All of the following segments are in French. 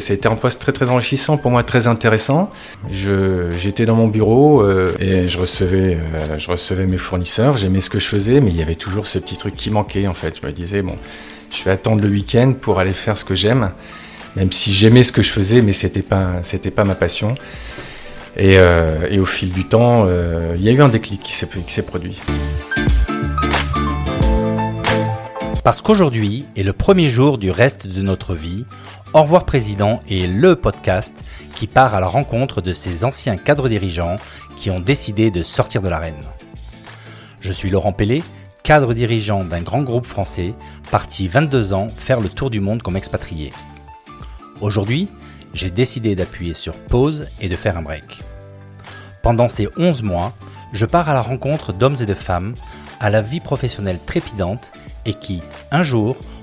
C'était un poste très très enrichissant, pour moi très intéressant. J'étais dans mon bureau euh, et je recevais, euh, je recevais mes fournisseurs, j'aimais ce que je faisais, mais il y avait toujours ce petit truc qui manquait en fait. Je me disais, bon, je vais attendre le week-end pour aller faire ce que j'aime, même si j'aimais ce que je faisais, mais c'était pas, pas ma passion. Et, euh, et, au fil du temps, il y a eu un déclic qui s'est produit. Parce qu'aujourd'hui est le premier jour du reste de notre vie, Au revoir Président est le podcast qui part à la rencontre de ces anciens cadres dirigeants qui ont décidé de sortir de l'arène. Je suis Laurent Pellet, cadre dirigeant d'un grand groupe français, parti 22 ans faire le tour du monde comme expatrié. Aujourd'hui, j'ai décidé d'appuyer sur pause et de faire un break. Pendant ces 11 mois, je pars à la rencontre d'hommes et de femmes à la vie professionnelle trépidante et qui, un jour,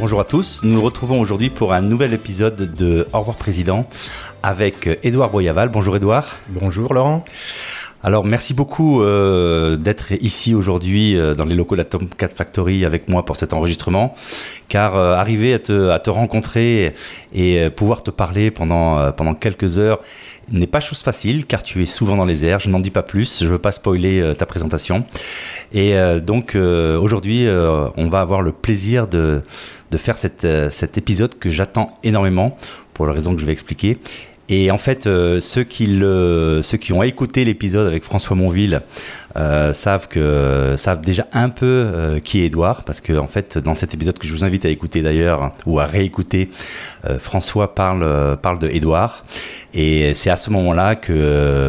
Bonjour à tous, nous nous retrouvons aujourd'hui pour un nouvel épisode de Au revoir Président avec Édouard Boyaval. Bonjour Édouard. Bonjour Laurent. Alors merci beaucoup euh, d'être ici aujourd'hui euh, dans les locaux de la Tom 4 Factory avec moi pour cet enregistrement, car euh, arriver à te, à te, rencontrer et pouvoir te parler pendant, pendant quelques heures n'est pas chose facile car tu es souvent dans les airs. Je n'en dis pas plus, je veux pas spoiler ta présentation. Et donc aujourd'hui, on va avoir le plaisir de de faire euh, cet épisode que j'attends énormément pour la raison que je vais expliquer. Et en fait, euh, ceux, qui ont écouté l'épisode avec François Monville euh, savent, déjà un peu qui est Edouard, parce que fait, dans cet épisode que je vous invite à écouter d'ailleurs, ou à réécouter, François parle, parle de Edouard. Et c'est à ce moment-là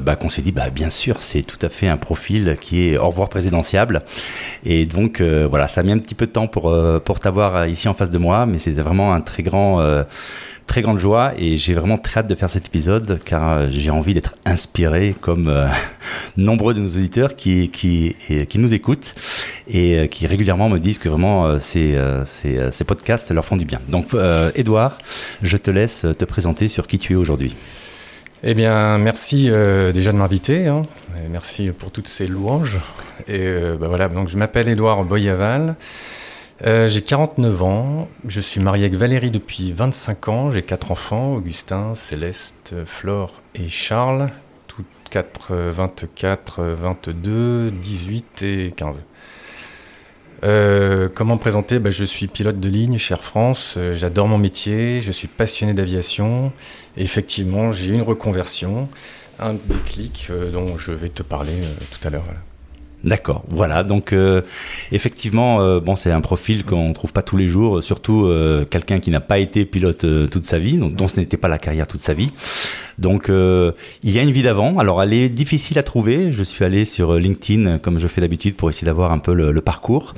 bah, qu'on s'est dit, bah, bien sûr, c'est tout à fait un profil qui est au revoir présidentiable. Et donc euh, voilà, ça a mis un petit peu de temps pour euh, pour t'avoir ici en face de moi, mais c'était vraiment un très grand euh, très grande joie et j'ai vraiment très hâte de faire cet épisode car j'ai envie d'être inspiré comme nombreux de nos auditeurs qui, qui, qui nous écoutent et qui régulièrement me disent que vraiment ces, ces, podcasts leur font du bien. Donc Edouard, je te laisse te présenter sur qui tu es aujourd'hui. Eh bien, merci euh, déjà de m'inviter. Hein. Merci pour toutes ces louanges. Et euh, bah voilà, donc je m'appelle Édouard Boyaval. Euh, j'ai 49 ans. Je suis marié avec Valérie depuis 25 ans. J'ai quatre enfants Augustin, Céleste, Flore et Charles. Toutes 4, 24, 22, 18 et 15. Euh, comment me présenter? Bah, Je suis pilote de ligne chez Air France, euh, j'adore mon métier, je suis passionné d'aviation. Effectivement, j'ai une reconversion, un déclic dont je vais te parler tout à l'heure. D'accord, voilà. Donc euh, effectivement, euh, bon, c'est un profil qu'on trouve pas tous les jours, surtout euh, quelqu'un qui n'a pas été pilote toute sa vie, donc dont ce n'était pas la carrière toute sa vie. Donc il y a une vie d'avant. Alors elle est difficile à trouver. Je suis allé sur LinkedIn comme je fais d'habitude pour essayer d'avoir un peu le, parcours,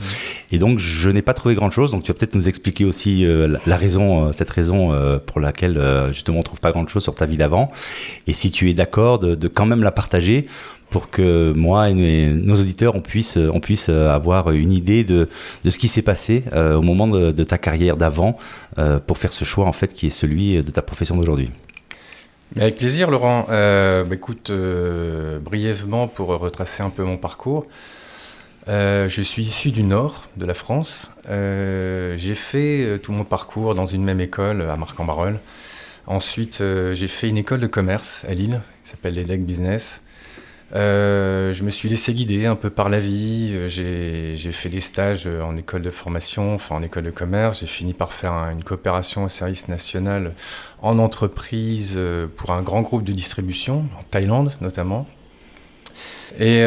et donc je n'ai pas trouvé grand chose. Donc tu vas peut-être nous expliquer aussi la, raison, cette raison pour laquelle justement on trouve pas grand chose sur ta vie d'avant, et si tu es d'accord de, de quand même la partager pour que moi et nos auditeurs on puisse, on puisse avoir une idée de, de ce qui s'est passé euh, au moment de, ta carrière d'avant euh, pour faire ce choix en fait qui est celui de ta profession d'aujourd'hui. Avec plaisir, Laurent. Euh, bah, écoute, brièvement pour retracer un peu mon parcours. je suis issu du nord de la France. j'ai fait tout mon parcours dans une même école à Marc-en-Barœul. Ensuite, j'ai fait une école de commerce à Lille qui s'appelle l'EDEC Business. Euh, je me suis laissé guider un peu par la vie. Euh, j'ai fait des stages en école de formation, enfin en école de commerce. J'ai fini par faire une coopération au service national en entreprise euh, pour un grand groupe de distribution, en Thaïlande notamment. Et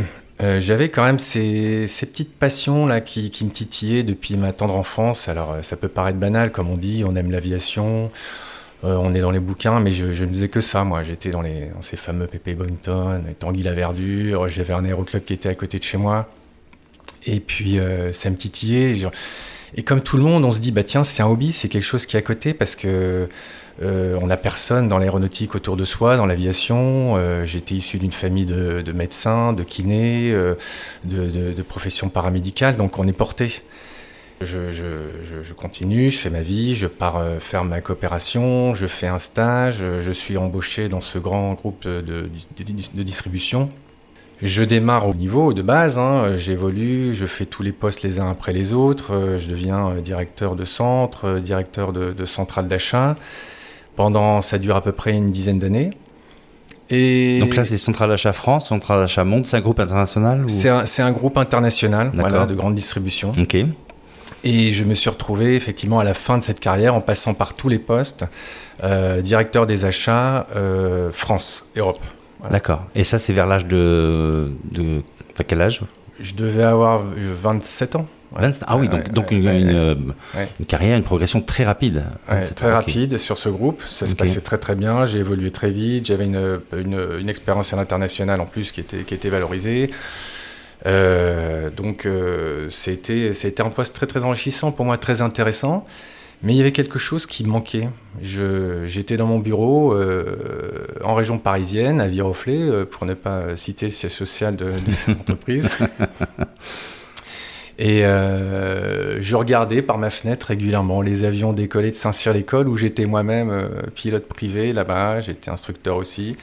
j'avais quand même ces, petites passions là qui, qui, me titillaient depuis ma tendre enfance. Alors ça peut paraître banal, comme on dit, on aime l'aviation, euh, on est dans les bouquins, mais je, ne faisais que ça, moi. J'étais dans, ces fameux Pépé Bonington, Tanguy la Verdure, j'avais un aéroclub qui était à côté de chez moi. Et puis, euh, ça me titillait. Et comme tout le monde, on se dit, bah tiens, c'est un hobby, c'est quelque chose qui est à côté parce que euh, on n'a personne dans l'aéronautique autour de soi, dans l'aviation. Euh, J'étais issu d'une famille de, de, médecins, de kinés, euh, de, de professions paramédicales, donc on est porté. Je, je, je, je, continue, je fais ma vie, je pars euh, faire ma coopération, je fais un stage, je suis embauché dans ce grand groupe de, de distribution. Je démarre au niveau de base, hein, j'évolue, je fais tous les postes les uns après les autres, euh, je deviens euh, directeur de centre, directeur de, de centrale d'achat. Pendant, ça dure à peu près une dizaine d'années. Et Donc là, c'est Centrale Achat France, Centrale Achat Monde, c'est un groupe international ou... C'est un, un, groupe international, voilà, de grande distribution. Ok. Et je me suis retrouvé effectivement à la fin de cette carrière en passant par tous les postes, euh, directeur des achats euh, France, Europe. Voilà. D'accord. Et ça, c'est vers l'âge de, de... Enfin, quel âge? Je devais avoir 27 ans. Ouais. Ah oui, donc, donc une, une, une, carrière, une progression très rapide. très okay. rapide sur ce groupe. Ça se passait très très bien. J'ai évolué très vite. J'avais une, une, expérience à l'international en plus qui était, qui était valorisée. Euh, donc euh, c'était un poste très très enrichissant pour moi, très intéressant. Mais il y avait quelque chose qui manquait. J'étais dans mon bureau euh, en région parisienne, à Viroflay, euh, pour ne pas citer le siège social de, de cette entreprise. Et euh, je regardais par ma fenêtre régulièrement les avions décoller de Saint-Cyr-l'École, où j'étais moi-même pilote privé là-bas, j'étais instructeur aussi.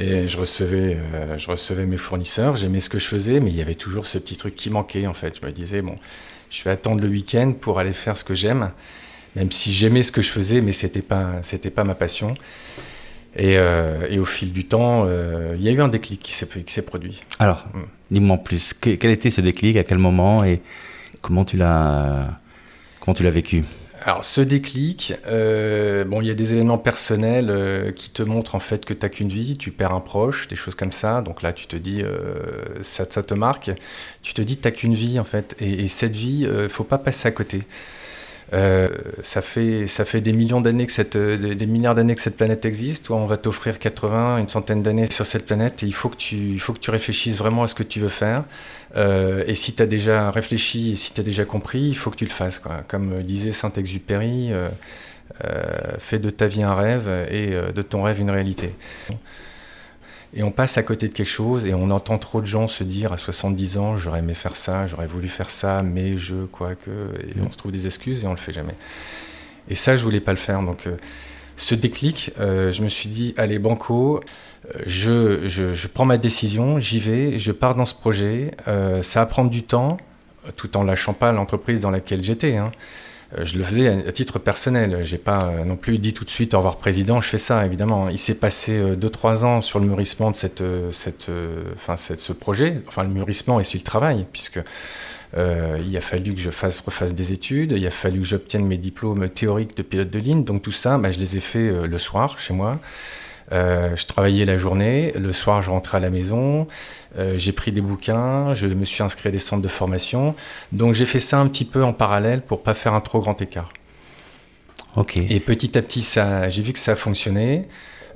Et je recevais, euh, je recevais mes fournisseurs, j'aimais ce que je faisais, mais il y avait toujours ce petit truc qui manquait en fait. Je me disais, bon, je vais attendre le week-end pour aller faire ce que j'aime, même si j'aimais ce que je faisais, mais c'était pas, c'était pas ma passion. Et, euh, et, au fil du temps, euh, il y a eu un déclic qui s'est produit. Alors, mm. dis-moi en plus, que, quel était ce déclic, à quel moment et comment tu l'as comment tu l'as vécu? Alors, ce déclic, euh, bon, il y a des événements personnels euh, qui te montrent en fait que tu n'as qu'une vie, tu perds un proche, des choses comme ça. Donc là, tu te dis, euh, ça, ça, te marque. Tu te dis, tu qu'une vie en fait. Et, et cette vie, ne faut pas passer à côté. Euh, ça, fait, des millions d'années que cette, des milliards d'années que cette planète existe. Toi, on va t'offrir 80, une centaine d'années sur cette planète il faut que tu, il faut que tu réfléchisses vraiment à ce que tu veux faire. Euh, et si tu as déjà réfléchi et si tu as déjà compris, il faut que tu le fasses. Comme disait Saint-Exupéry, euh, fais de ta vie un rêve et de ton rêve une réalité et on passe à côté de quelque chose et on entend trop de gens se dire à 70 ans j'aurais aimé faire ça, j'aurais voulu faire ça, mais je, quoi que, et mmh. on se trouve des excuses et on le fait jamais. Et ça, je voulais pas le faire. Donc, euh, ce déclic, euh, je me suis dit allez banco, euh, je, je, je, prends ma décision, j'y vais, je pars dans ce projet. Ça va prendre du temps, tout en lâchant pas l'entreprise dans laquelle j'étais. Hein. Je le faisais à, titre personnel. J'ai pas non plus dit tout de suite au revoir président. Je fais ça évidemment. Il s'est passé 2-3 ans sur le mûrissement de cette, cette, enfin, ce projet. Enfin, le mûrissement et sur le travail, puisque euh, il a fallu que je fasse, refasse des études. Il a fallu que j'obtienne mes diplômes théoriques de pilote de ligne. Donc tout ça, bah, je les ai fait euh, le soir chez moi. Euh, je travaillais la journée, le soir je rentrais à la maison, euh, j'ai pris des bouquins, je me suis inscrit à des centres de formation. Donc j'ai fait ça un petit peu en parallèle pour pas faire un trop grand écart. Et petit à petit, j'ai vu que ça a fonctionné.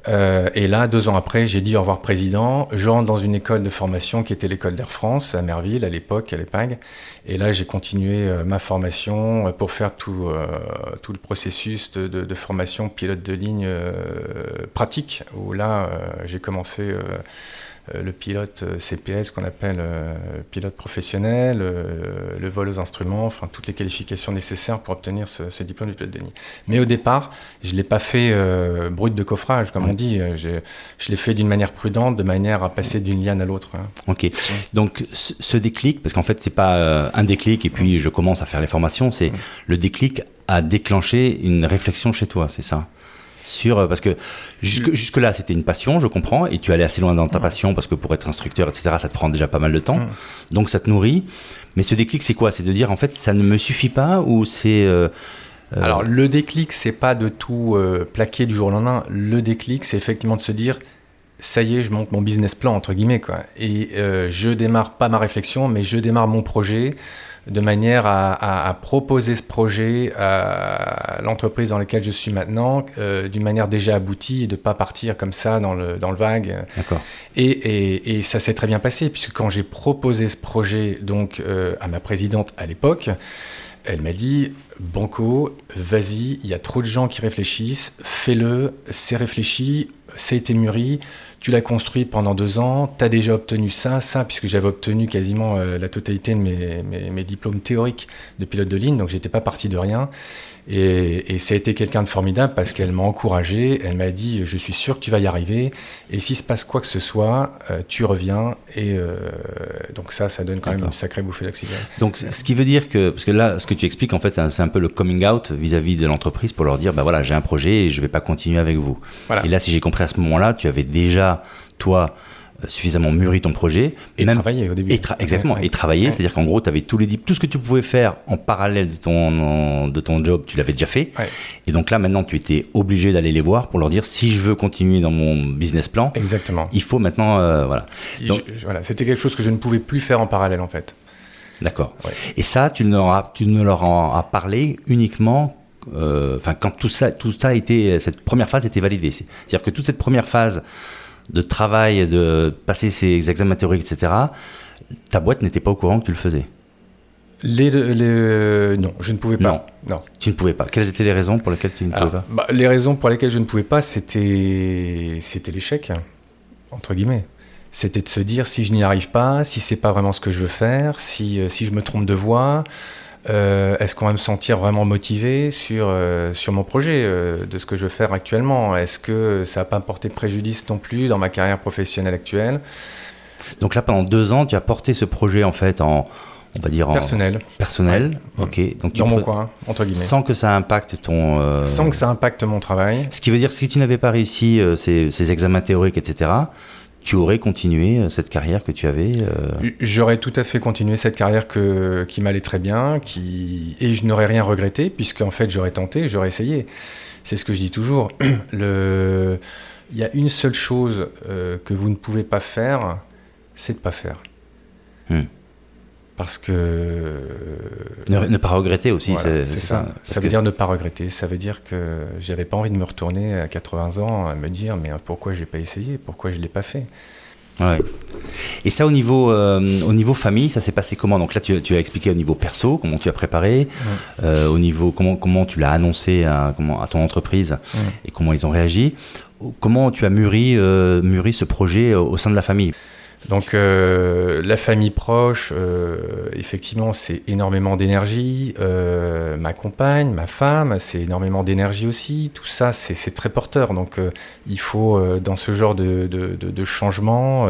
Euh, et là, deux ans après, j'ai dit au revoir président. Je rentre dans une école de formation qui était l'école d'Air France à Merville à l'époque, à l'EPAG. Et là, j'ai continué euh, ma formation pour faire tout, euh, tout le processus de, de, de, formation pilote de ligne pratique. Où là, j'ai commencé euh, le pilote euh, CPL, ce qu'on appelle euh, pilote professionnel, le vol aux instruments, enfin toutes les qualifications nécessaires pour obtenir ce, ce diplôme de pilote de ligne. Mais au départ, je ne l'ai pas fait euh, brut de coffrage, comme on dit. Je, je l'ai fait d'une manière prudente, de manière à passer d'une liane à l'autre. Hein. Ok. Donc ce déclic, parce qu'en fait c'est pas euh, un déclic et puis je commence à faire les formations, c'est le déclic a déclenché une réflexion chez toi, c'est ça? Sur euh, parce que jusque, jusque là c'était une passion je comprends et tu allais assez loin dans ta passion parce que pour être instructeur etc ça te prend déjà pas mal de temps. Donc ça te nourrit. Mais ce déclic c'est quoi? C'est de dire en fait ça ne me suffit pas ou c'est euh, euh... alors le déclic c'est pas de tout euh, plaquer du jour au lendemain. Le déclic c'est effectivement de se dire ça y est je monte mon business plan entre guillemets quoi. Et euh, je démarre pas ma réflexion mais je démarre mon projet de manière à, à, à, proposer ce projet à l'entreprise dans laquelle je suis maintenant euh, d'une manière déjà aboutie et de ne pas partir comme ça dans le, dans le vague. Et, et, et, ça s'est très bien passé, puisque quand j'ai proposé ce projet donc, euh, à ma présidente à l'époque, Elle m'a dit, Banco, vas-y, il y a trop de gens qui réfléchissent, fais-le, c'est réfléchi, ça a été mûri, tu l'as construit pendant deux ans, tu as déjà obtenu ça, ça, puisque j'avais obtenu quasiment euh, la totalité de mes, mes, diplômes théoriques de pilote de ligne, donc j'étais pas parti de rien. Et, ça a été quelqu'un de formidable parce qu'elle m'a encouragé, elle m'a dit je suis sûr que tu vas y arriver. Et s'il se passe quoi que ce soit, euh, tu reviens. Et euh, donc ça, ça donne quand même une sacrée bouffée d'oxygène. Donc ce qui veut dire que, parce que là ce que tu expliques en fait c'est un peu le coming out vis-à-vis de l'entreprise pour leur dire bah voilà j'ai un projet et je vais pas continuer avec vous. Et là si j'ai compris à ce moment-là, tu avais déjà toi suffisamment mûri ton projet. Et même, travailler au début. exactement, et travailler, c'est-à-dire qu'en gros, tu avais tous les tout ce que tu pouvais faire en parallèle de ton, de ton job, tu l'avais déjà fait. Et donc là, maintenant, tu étais obligé d'aller les voir pour leur dire si je veux continuer dans mon business plan, exactement. il faut maintenant. Euh, voilà. voilà. C'était quelque chose que je ne pouvais plus faire en parallèle, en fait. D'accord. Et ça, tu ne, leur as, tu ne leur en as parlé uniquement euh, enfin quand tout ça, tout ça a été, cette première phase était validée. C'est-à-dire que toute cette première phase de travail, de passer ces examens théoriques, etc., ta boîte n'était pas au courant que tu le faisais les, non, je ne pouvais pas. Non. Tu ne pouvais pas. Quelles étaient les raisons pour lesquelles tu ne pouvais pas? bah, Les raisons pour lesquelles je ne pouvais pas, c'était l'échec, entre guillemets. C'était de se dire si je n'y arrive pas, si c'est pas vraiment ce que je veux faire, si, euh, si je me trompe de voie, euh, est-ce qu'on va me sentir vraiment motivé sur, euh, sur mon projet, euh, de ce que je veux faire actuellement? Est-ce que ça n'a pas porté préjudice non plus dans ma carrière professionnelle actuelle? Donc là, pendant deux ans, tu as porté ce projet en fait en, on va dire personnel. Personnel, ok. Donc dans mon coin, entre guillemets. Sans que ça impacte ton. Sans que ça impacte mon travail. Ce qui veut dire que si tu n'avais pas réussi ces, ces, examens théoriques, etc., tu aurais continué euh, cette carrière que tu avais euh J'aurais tout à fait continué cette carrière que, qui m'allait très bien, qui... et je n'aurais rien regretté, puisqu'en fait j'aurais tenté, j'aurais essayé. C'est ce que je dis toujours. Le... Il y a une seule chose euh, que vous ne pouvez pas faire, c'est de ne pas faire. Hmm. Parce que. Ne, pas regretter aussi, c'est ça. Ça, veut dire ne pas regretter. Ça veut dire que j'avais pas envie de me retourner à 80 ans à me dire mais pourquoi j'ai pas essayé? Pourquoi je l'ai pas fait? Ouais. Et ça, au niveau, euh, au niveau famille, ça s'est passé comment? Donc là, tu, tu, as expliqué au niveau perso, comment tu as préparé, euh, au niveau comment, comment tu l'as annoncé à, comment, à ton entreprise et comment ils ont réagi. Comment tu as mûri, euh, mûri ce projet au sein de la famille? Donc euh, la famille proche, euh, effectivement, c'est énormément d'énergie. Euh, ma compagne, ma femme, c'est énormément d'énergie aussi. Tout ça, c'est très porteur. Donc il faut, dans ce genre de, de, changement,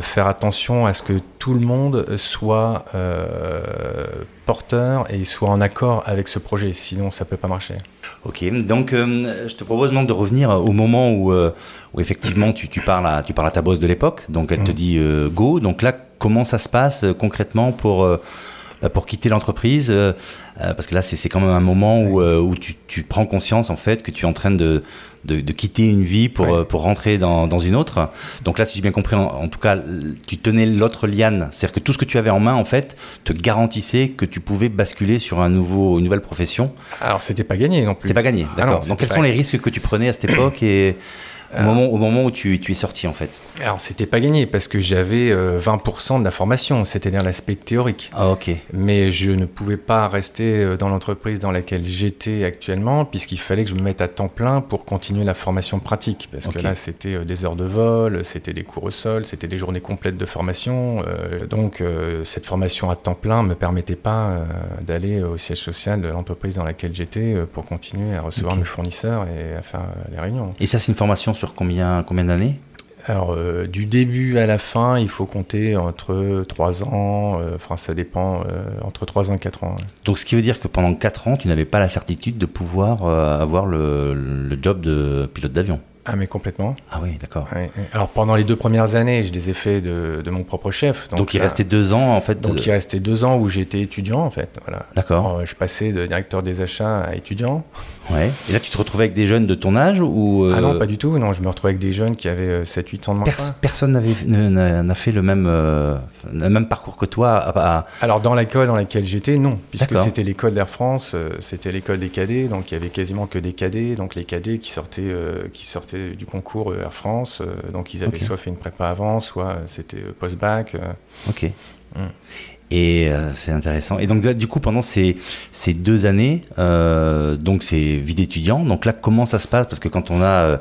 faire attention à ce que tout le monde soit porteur et soit en accord avec ce projet, sinon ça ne peut pas marcher. Ok, donc euh, je te propose donc de revenir au moment où, où effectivement tu, tu, parles à, tu parles à ta boss de l'époque, donc elle te mm. dit go, donc là comment ça se passe concrètement pour pour quitter l'entreprise Parce que là, c'est quand même un moment où, où tu, tu, prends conscience en fait que tu es en train de, de, quitter une vie pour, euh, pour rentrer dans, dans, une autre. Donc là, si j'ai bien compris, en, tout cas, tu tenais l'autre liane. C'est-à-dire que tout ce que tu avais en main, en fait, te garantissait que tu pouvais basculer sur un nouveau, une nouvelle profession. Alors, c'était pas gagné non plus. C'était pas gagné, ah d'accord. Donc, quels sont les risques que tu prenais à cette époque et au, moment, au moment où tu, tu, es sorti en fait Alors c'était pas gagné parce que j'avais 20% euh, de la formation, c'est-à-dire l'aspect théorique. Ah ok. Mais je ne pouvais pas rester euh, dans l'entreprise dans laquelle j'étais actuellement puisqu'il fallait que je me mette à temps plein pour continuer la formation pratique. Parce que là c'était euh, des heures de vol, c'était des cours au sol, c'était des journées complètes de formation. donc cette formation à temps plein me permettait pas d'aller au siège social de l'entreprise dans laquelle j'étais pour continuer à recevoir mes fournisseurs et à faire les réunions. Et ça c'est une formation sur sur combien, combien d'années? Alors, euh, du début à la fin, il faut compter entre 3 ans, euh, enfin, ça dépend, euh, entre 3 ans et 4 ans. Donc, ce qui veut dire que pendant 4 ans, tu n'avais pas la certitude de pouvoir avoir le, le job de pilote d'avion? Ah mais complètement. Ah oui, d'accord. Alors pendant les deux premières années, je les ai fait de, de mon propre chef. Donc, il restait deux ans en fait. Donc il restait deux ans où j'étais étudiant en fait. Voilà. D'accord. Je passais de directeur des achats à étudiant. Ouais. Et là tu te retrouvais avec des jeunes de ton âge ou Ah non, pas du tout. Non, je me retrouvais avec des jeunes qui avaient 7-8 ans de moins. personne n'a fait le même, euh, le même parcours que toi. Alors dans l'école dans laquelle j'étais, non, puisque c'était l'école d'Air France, euh, c'était l'école des cadets, donc il y avait quasiment que des cadets, donc les cadets qui sortaient, euh, qui sortaient du concours Air France. Euh, donc ils avaient soit fait une prépa avant, soit euh, c'était euh, post-bac. Ok. Mm. Et c'est intéressant. Et donc, du coup, pendant ces, ces deux années, donc c'est vie d'étudiant. Donc là, comment ça se passe? Parce que quand on a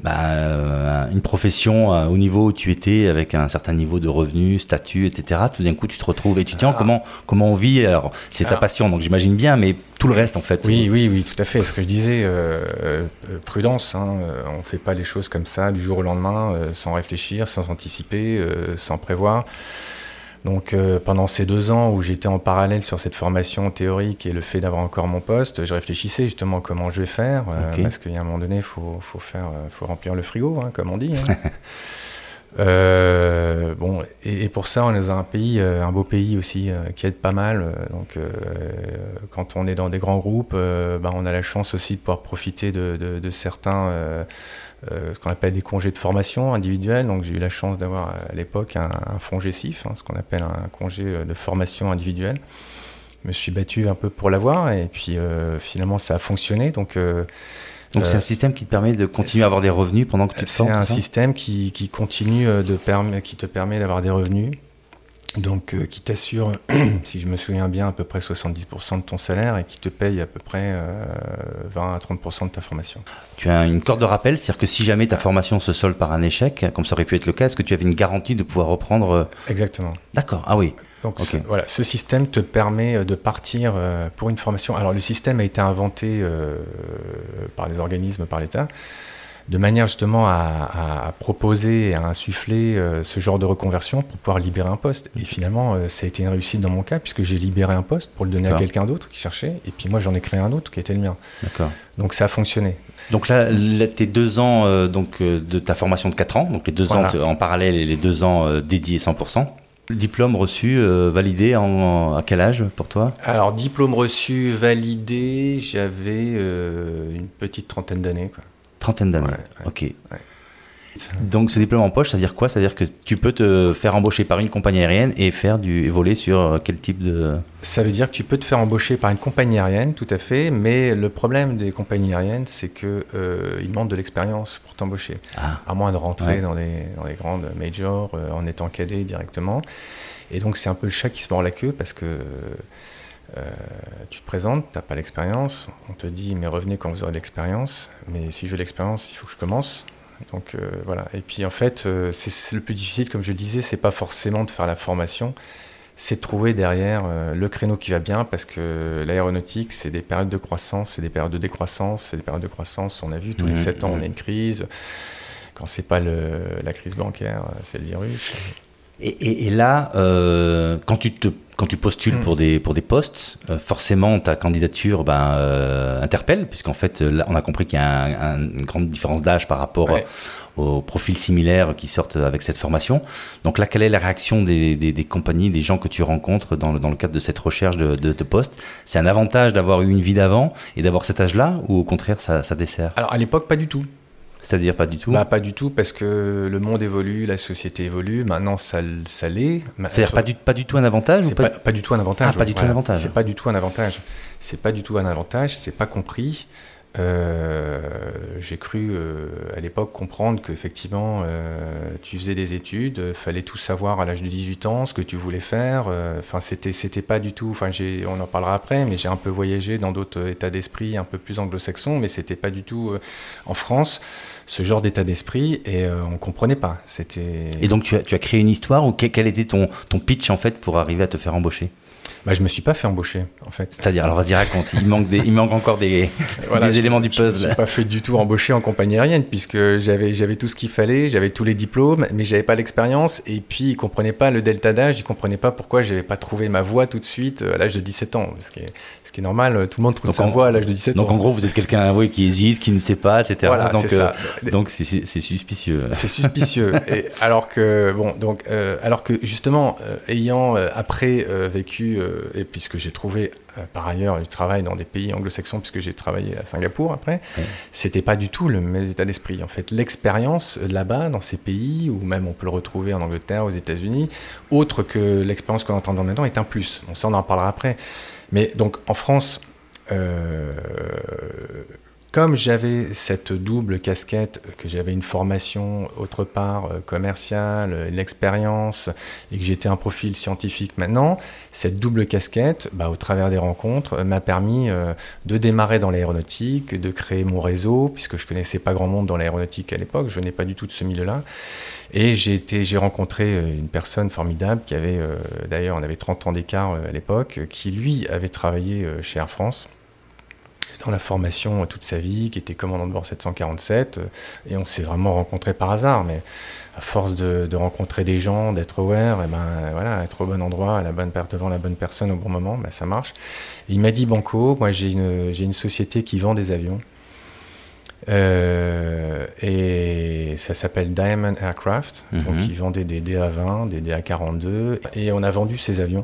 bah, une profession au niveau où tu étais, avec un certain niveau de revenus, statut, etc., tout d'un coup, tu te retrouves étudiant. Ah. Comment, comment on vit? Alors, c'est ta passion, donc j'imagine bien, mais tout le reste, en fait. Oui, oui, oui, tout à fait. Ce que je disais, prudence. Hein, on ne fait pas les choses comme ça du jour au lendemain, sans réfléchir, sans anticiper, sans prévoir. Donc euh, pendant ces deux ans où j'étais en parallèle sur cette formation théorique et le fait d'avoir encore mon poste, je réfléchissais justement comment je vais faire, euh, parce qu'il y a un moment donné, il faut, faut, faire, euh, faut remplir le frigo, hein, comme on dit. Hein. bon, et, pour ça, on est dans un pays, un beau pays aussi, qui aide pas mal. donc, quand on est dans des grands groupes, ben, on a la chance aussi de pouvoir profiter de, de, de certains ce qu'on appelle des congés de formation individuels. Donc j'ai eu la chance d'avoir à l'époque un, fonds GESIF, hein, ce qu'on appelle un congé euh, de formation individuelle. Je me suis battu un peu pour l'avoir et puis euh, finalement ça a fonctionné. Donc donc c'est un système qui te permet de continuer à avoir des revenus pendant que tu te formes C'est un système qui, qui continue de qui te permet d'avoir des revenus donc euh, qui t'assure, si je me souviens bien, à peu près 70% de ton salaire et qui te paye à peu près 20 euh, à 30% de ta formation. Tu as une corde de rappel, c'est-à-dire que si jamais ta formation se solde par un échec, comme ça aurait pu être le cas, est-ce que tu avais une garantie de pouvoir reprendre euh, Exactement. D'accord, ah oui. Donc voilà, ce système te permet de partir pour une formation. Alors le système a été inventé par les organismes, par l'État de manière justement à, proposer et à insuffler euh, ce genre de reconversion pour pouvoir libérer un poste. Et finalement, euh, ça a été une réussite dans mon cas, puisque j'ai libéré un poste pour le donner à quelqu'un d'autre qui cherchait, et puis moi j'en ai créé un autre qui était le mien. D'accord. Donc ça a fonctionné. Donc là, tes deux ans euh, donc, de ta formation de 4 ans, donc les deux ans en parallèle et les deux ans dédiés 100%. Diplôme reçu, validé en, à quel âge pour toi? Alors, diplôme reçu, validé, j'avais une petite trentaine d'années. Trentaine d'années. ok. Donc ce diplôme en poche, ça veut dire quoi? Ça veut dire que tu peux te faire embaucher par une compagnie aérienne et faire du voler sur euh, quel type de Ça veut dire que tu peux te faire embaucher par une compagnie aérienne, tout à fait. Mais le problème des compagnies aériennes, c'est que euh, ils demandent de l'expérience pour t'embaucher, ah. à moins de rentrer dans, les, dans, les, grandes majors euh, en étant cadet directement. Et donc c'est un peu le chat qui se mord la queue parce que euh, tu te présentes, tu n'as pas l'expérience, on te dit mais revenez quand vous aurez l'expérience, mais si je veux l'expérience, il faut que je commence. Donc euh, voilà. Et puis en fait, euh, c'est le plus difficile, comme je le disais, c'est pas forcément de faire la formation, c'est de trouver derrière le créneau qui va bien, parce que l'aéronautique, c'est des périodes de croissance, c'est des périodes de décroissance, c'est des périodes de croissance. On a vu tous les 7 mmh, ans, on a une crise. Quand c'est pas la crise bancaire, c'est le virus. Et, là, euh, quand, tu te, quand tu postules pour, des, pour des postes, euh, forcément ta candidature ben, euh, interpelle, puisqu'en fait, là, on a compris qu'il y a une grande différence d'âge par rapport aux profils similaires qui sortent avec cette formation. Donc là, quelle est la réaction des, des, compagnies, des gens que tu rencontres dans le, dans le cadre de cette recherche de, de, de poste C'est un avantage d'avoir eu une vie d'avant et d'avoir cet âge-là, ou au contraire, ça, ça dessert? Alors à l'époque, pas du tout. C'est-à-dire pas du tout bah, Pas du tout, parce que le monde évolue, la société évolue, maintenant ça, ça l'est. C'est-à-dire pas du, pas du tout un avantage C'est pas... Pas, du tout un avantage. Ah, pas du tout un avantage. C'est pas du tout un avantage. C'est pas du tout un avantage, c'est pas compris. Euh, j'ai cru euh, à l'époque comprendre qu'effectivement euh, tu faisais des études, fallait tout savoir à l'âge de 18 ans, ce que tu voulais faire. Enfin, c'était, c'était pas du tout. Enfin, on en parlera après, mais j'ai un peu voyagé dans d'autres états d'esprit un peu plus anglo-saxons, mais c'était pas du tout en France ce genre d'état d'esprit et on comprenait pas. C'était. Et donc tu as, tu as créé une histoire ou quel était ton, ton pitch en fait pour arriver à te faire embaucher? Bah, je me suis pas fait embaucher, en fait. C'est-à-dire, alors vas-y, raconte. Il manque, des, il manque encore des, des éléments du puzzle. Je ne suis pas fait du tout embaucher en compagnie aérienne, puisque j'avais, j'avais tout ce qu'il fallait, j'avais tous les diplômes, mais j'avais pas l'expérience. Et puis, ils comprenaient pas le delta d'âge, ils comprenaient pas pourquoi j'avais pas trouvé ma voie tout de suite euh, à l'âge de 17 ans. Ce qui est, ce qui est normal, tout le monde trouve donc sa voie à l'âge de 17 donc ans. Donc en gros, vous êtes quelqu'un oui, qui hésite, qui ne sait pas, etc. Voilà, donc, c'est ça. Euh, donc c'est, suspicieux. C'est suspicieux. et alors que, bon, donc, euh, alors que justement, ayant après vécu, et puisque j'ai trouvé euh, par ailleurs du travail dans des pays anglo-saxons, puisque j'ai travaillé à Singapour après, c'était pas du tout le même état d'esprit. En fait, l'expérience là-bas, dans ces pays, ou même on peut le retrouver en Angleterre, aux États-Unis, autre que l'expérience qu'on entend maintenant, est un plus. Bon, ça, on en parlera après. Mais donc, en France, euh, comme j'avais cette double casquette, que j'avais une formation autre part euh, commerciale, euh, l'expérience, et que j'étais un profil scientifique maintenant, cette double casquette, bah, au travers des rencontres, euh, m'a permis de démarrer dans l'aéronautique, de créer mon réseau, puisque je connaissais pas grand monde dans l'aéronautique à l'époque, je n'ai pas du tout de ce milieu-là. Et j'ai rencontré une personne formidable qui avait, d'ailleurs, on avait 30 ans d'écart à l'époque, qui lui avait travaillé chez Air France dans la formation toute sa vie, qui était commandant de bord 747, euh, et on s'est vraiment rencontrés par hasard, mais à force de, rencontrer des gens, d'être aware, et ben voilà, être au bon endroit, à la bonne devant la bonne personne au bon moment, ben, ça marche. il m'a dit Banco, moi j'ai une, société qui vend des avions. Euh, et ça s'appelle Diamond Aircraft. Donc, mhm. ils vendaient des DA20, des DA42. Et on a vendu ces avions.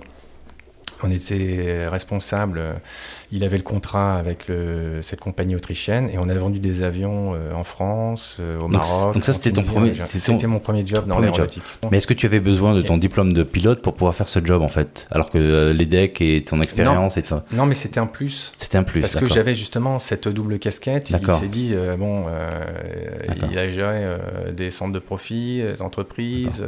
On était responsable il avait le contrat avec le, cette compagnie autrichienne et on a vendu des avions euh, en France, euh, au Maroc. Donc ça, c'était ton premier. C'était mon premier job dans l'aéronautique. Mais est-ce que tu avais besoin de ton diplôme de pilote pour pouvoir faire ce job en fait, alors que euh, les decks et ton expérience et ça Non, mais c'était un plus. C'était un plus. Parce que j'avais justement cette double casquette. Il s'est dit bon, il a géré des centres de profit, des entreprises.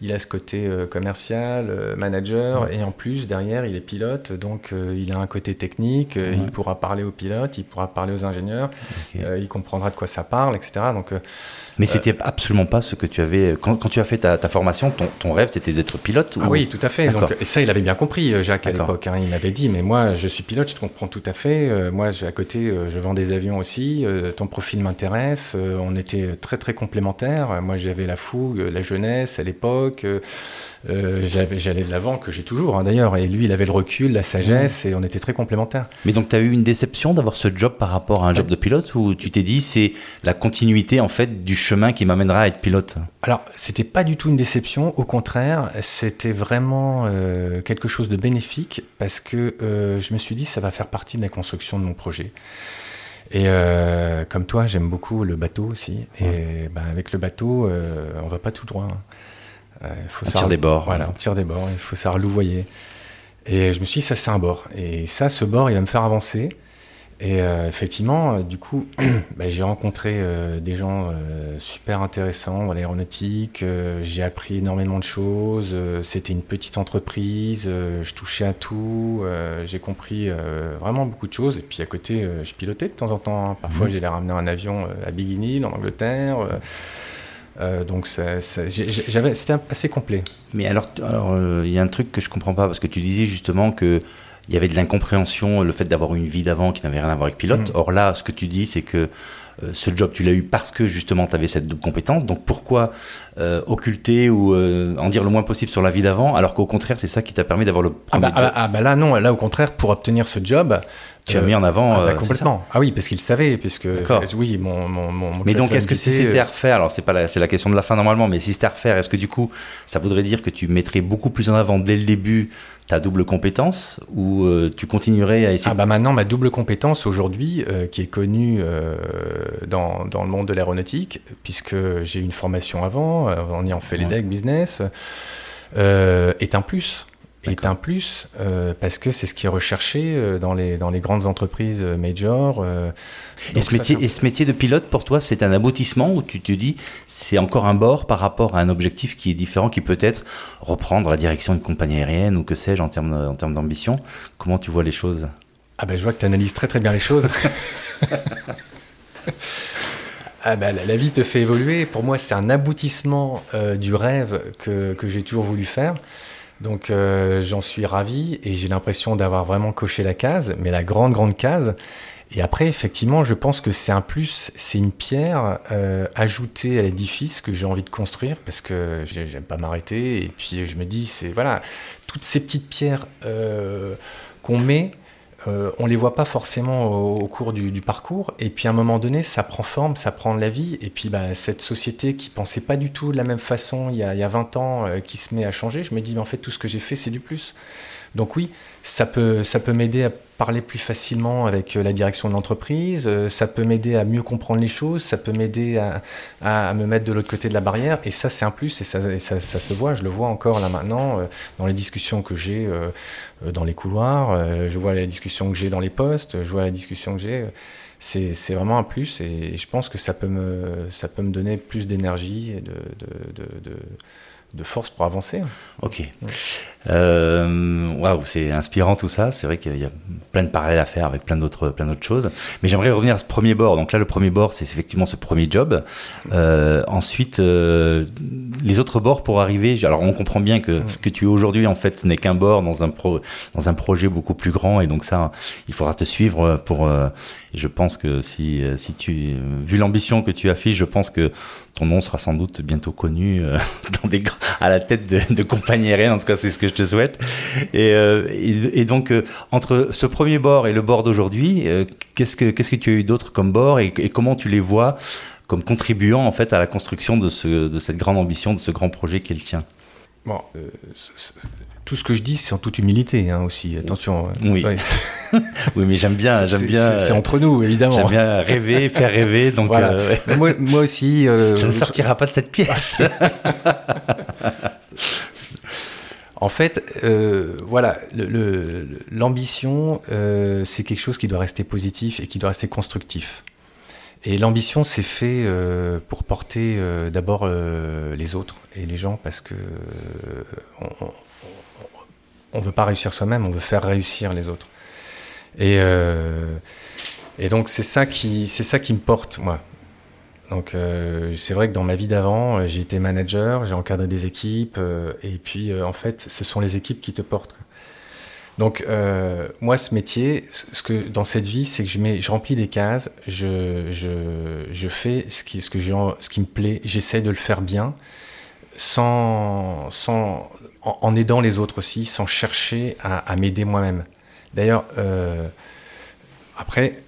il a ce côté commercial, manager, et en plus derrière, il est pilote, donc il a un côté technique euh, il pourra parler aux pilotes, il pourra parler aux ingénieurs, euh, il comprendra de quoi ça parle, etc. Donc, euh, mais c'était absolument pas ce que tu avais. Quand, tu as fait ta, formation, ton, ton rêve, c'était d'être pilote Ah oui, tout à fait. Donc, et ça, il avait bien compris, Jacques, à l'époque. Hein. il m'avait dit Mais moi, je suis pilote, je comprends tout à fait. moi, à côté, je vends des avions aussi. ton profil m'intéresse. on était très, très complémentaires. Moi, j'avais la fougue, la jeunesse à l'époque. Euh, j'allais de l'avant, que j'ai toujours hein, d'ailleurs, et lui il avait le recul, la sagesse, mmh. et on était très complémentaires. Mais donc tu as eu une déception d'avoir ce job par rapport à un job de pilote, ou tu t'es dit c'est la continuité en fait du chemin qui m'amènera à être pilote? Alors c'était pas du tout une déception, au contraire, c'était vraiment euh, quelque chose de bénéfique, parce que euh, je me suis dit ça va faire partie de la construction de mon projet. Et comme toi, j'aime beaucoup le bateau aussi. Et bah, avec le bateau, on va pas tout droit. Hein. Euh, il faut on tire des bords. Voilà, on tire des bords, il faut savoir louvoyer. Et je me suis dit, ça c'est un bord. Et ça, ce bord, il va me faire avancer. Et euh, effectivement, euh, du coup, bah, j'ai rencontré des gens super intéressants dans l'aéronautique. j'ai appris énormément de choses. C'était une petite entreprise. je touchais à tout. j'ai compris vraiment beaucoup de choses. Et puis à côté, je pilotais de temps en temps. Hein. Parfois, mmh. j'allais ramener un avion à Biguini, en Angleterre. Euh, donc c'était assez complet. Mais alors, alors euh, il y a un truc que je comprends pas parce que tu disais justement que il y avait de l'incompréhension, le fait d'avoir une vie d'avant qui n'avait rien à voir avec pilote. Mm. Or là, ce que tu dis, c'est que euh, ce job, tu l'as eu parce que justement, tu avais cette double compétence. Donc pourquoi occulter ou en dire le moins possible sur la vie d'avant, alors qu'au contraire, c'est ça qui t'a permis d'avoir le ah bah, ah, ah bah, là, non, là au contraire, pour obtenir ce job, tu as mis en avant. Ah, bah, euh, complètement. Ah oui, parce qu'il savait, puisque oui, mon, mon, mon Mais donc, est-ce que si c'était à euh, refaire, alors c'est pas la, c'est la question de la fin normalement, mais si c'était à refaire, est-ce que du coup, ça voudrait dire que tu mettrais beaucoup plus en avant dès le début ta double compétence ou euh, tu continuerais à essayer Ah bah maintenant, ma double compétence aujourd'hui, qui est connue dans, dans, le monde de l'aéronautique, puisque j'ai une formation avant, on y en fait les decks business, est un plus est un plus euh, parce que c'est ce qui est recherché euh, dans, les, dans les grandes entreprises euh, major. et, ce métier, et ce métier de pilote, pour toi, c'est un aboutissement où tu te dis c'est encore un bord par rapport à un objectif qui est différent, qui peut être reprendre la direction d'une compagnie aérienne ou que sais-je en termes, en termes d'ambition? Comment tu vois les choses? Ah ben je vois que tu analyses très très bien les choses. Ah ben, la, vie te fait évoluer. Pour moi, c'est un aboutissement du rêve que, que j'ai toujours voulu faire. Donc euh, j'en suis ravi et j'ai l'impression d'avoir vraiment coché la case, mais la grande, grande case. Et après, effectivement, je pense que c'est un plus, c'est une pierre euh, ajoutée à l'édifice que j'ai envie de construire parce que j'aime pas m'arrêter. Et puis je me dis, c'est voilà, toutes ces petites pierres euh, qu'on met, euh, on les voit pas forcément au, cours du, parcours. Et puis à un moment donné, ça prend forme, ça prend de la vie. Et puis bah, cette société qui pensait pas du tout de la même façon il y a, 20 ans, euh, qui se met à changer, je me dis, mais en fait, tout ce que j'ai fait, c'est du plus. Donc oui, ça peut, ça peut m'aider à parler plus facilement avec euh, la direction de l'entreprise, euh, ça peut m'aider à mieux comprendre les choses, ça peut m'aider à, me mettre de l'autre côté de la barrière, et ça c'est un plus, et ça, ça, se voit, je le vois encore là maintenant, euh, dans les discussions que j'ai dans les couloirs, je vois les discussions que j'ai dans les postes, je vois la discussion que j'ai c'est vraiment un plus et je pense que ça peut me, ça peut me donner plus d'énergie et de, de, de, de, force pour avancer. Ok. Waouh, c'est inspirant tout ça. C'est vrai qu'il y a plein de parallèles à faire avec plein d'autres, plein d'autres choses. Mais j'aimerais revenir à ce premier bord. Donc là, le premier bord, c'est effectivement ce premier job. Euh, ensuite, euh, les autres bords pour arriver. Alors, on comprend bien que ce que tu es aujourd'hui, en fait, ce n'est qu'un bord dans un pro, dans un projet beaucoup plus grand. Et donc ça, il faudra te suivre pour. je pense que si, si tu, vu l'ambition que tu affiches, je pense que ton nom sera sans doute bientôt connu dans des, à la tête de, de compagnies aériennes. En tout cas, c'est ce que je te souhaite. Et, euh, et, donc, euh, entre ce premier bord et le bord d'aujourd'hui, euh, qu'est-ce que qu'est-ce que tu as eu d'autre comme bord et, comment tu les vois comme contribuant en fait à la construction de, ce, de cette grande ambition, de ce grand projet qui est le tien? Bon, tout ce que je dis, c'est en toute humilité hein, aussi. Attention. Oui. oui, mais j'aime bien, j'aime bien. C'est entre nous, évidemment. J'aime bien rêver, faire rêver. Donc, moi, moi, aussi. ça ne sortira pas de cette pièce. En fait, euh, voilà, l'ambition, euh, c'est quelque chose qui doit rester positif et qui doit rester constructif. Et l'ambition, c'est fait euh, pour porter d'abord les autres et les gens, parce que on ne veut pas réussir soi-même, on veut faire réussir les autres. Et, et donc c'est ça qui, c'est ça qui me porte, moi. Donc euh, c'est vrai que dans ma vie d'avant, euh, j'ai été manager, j'ai encadré des équipes, euh, et puis en fait, ce sont les équipes qui te portent. Donc moi, ce métier, ce que dans cette vie, c'est que je, mets, je remplis des cases, je, je, je fais ce qui, ce, que ce qui me plaît, j'essaie de le faire bien, sans, sans, en, aidant les autres aussi, sans chercher à, à m'aider moi-même. D'ailleurs, après,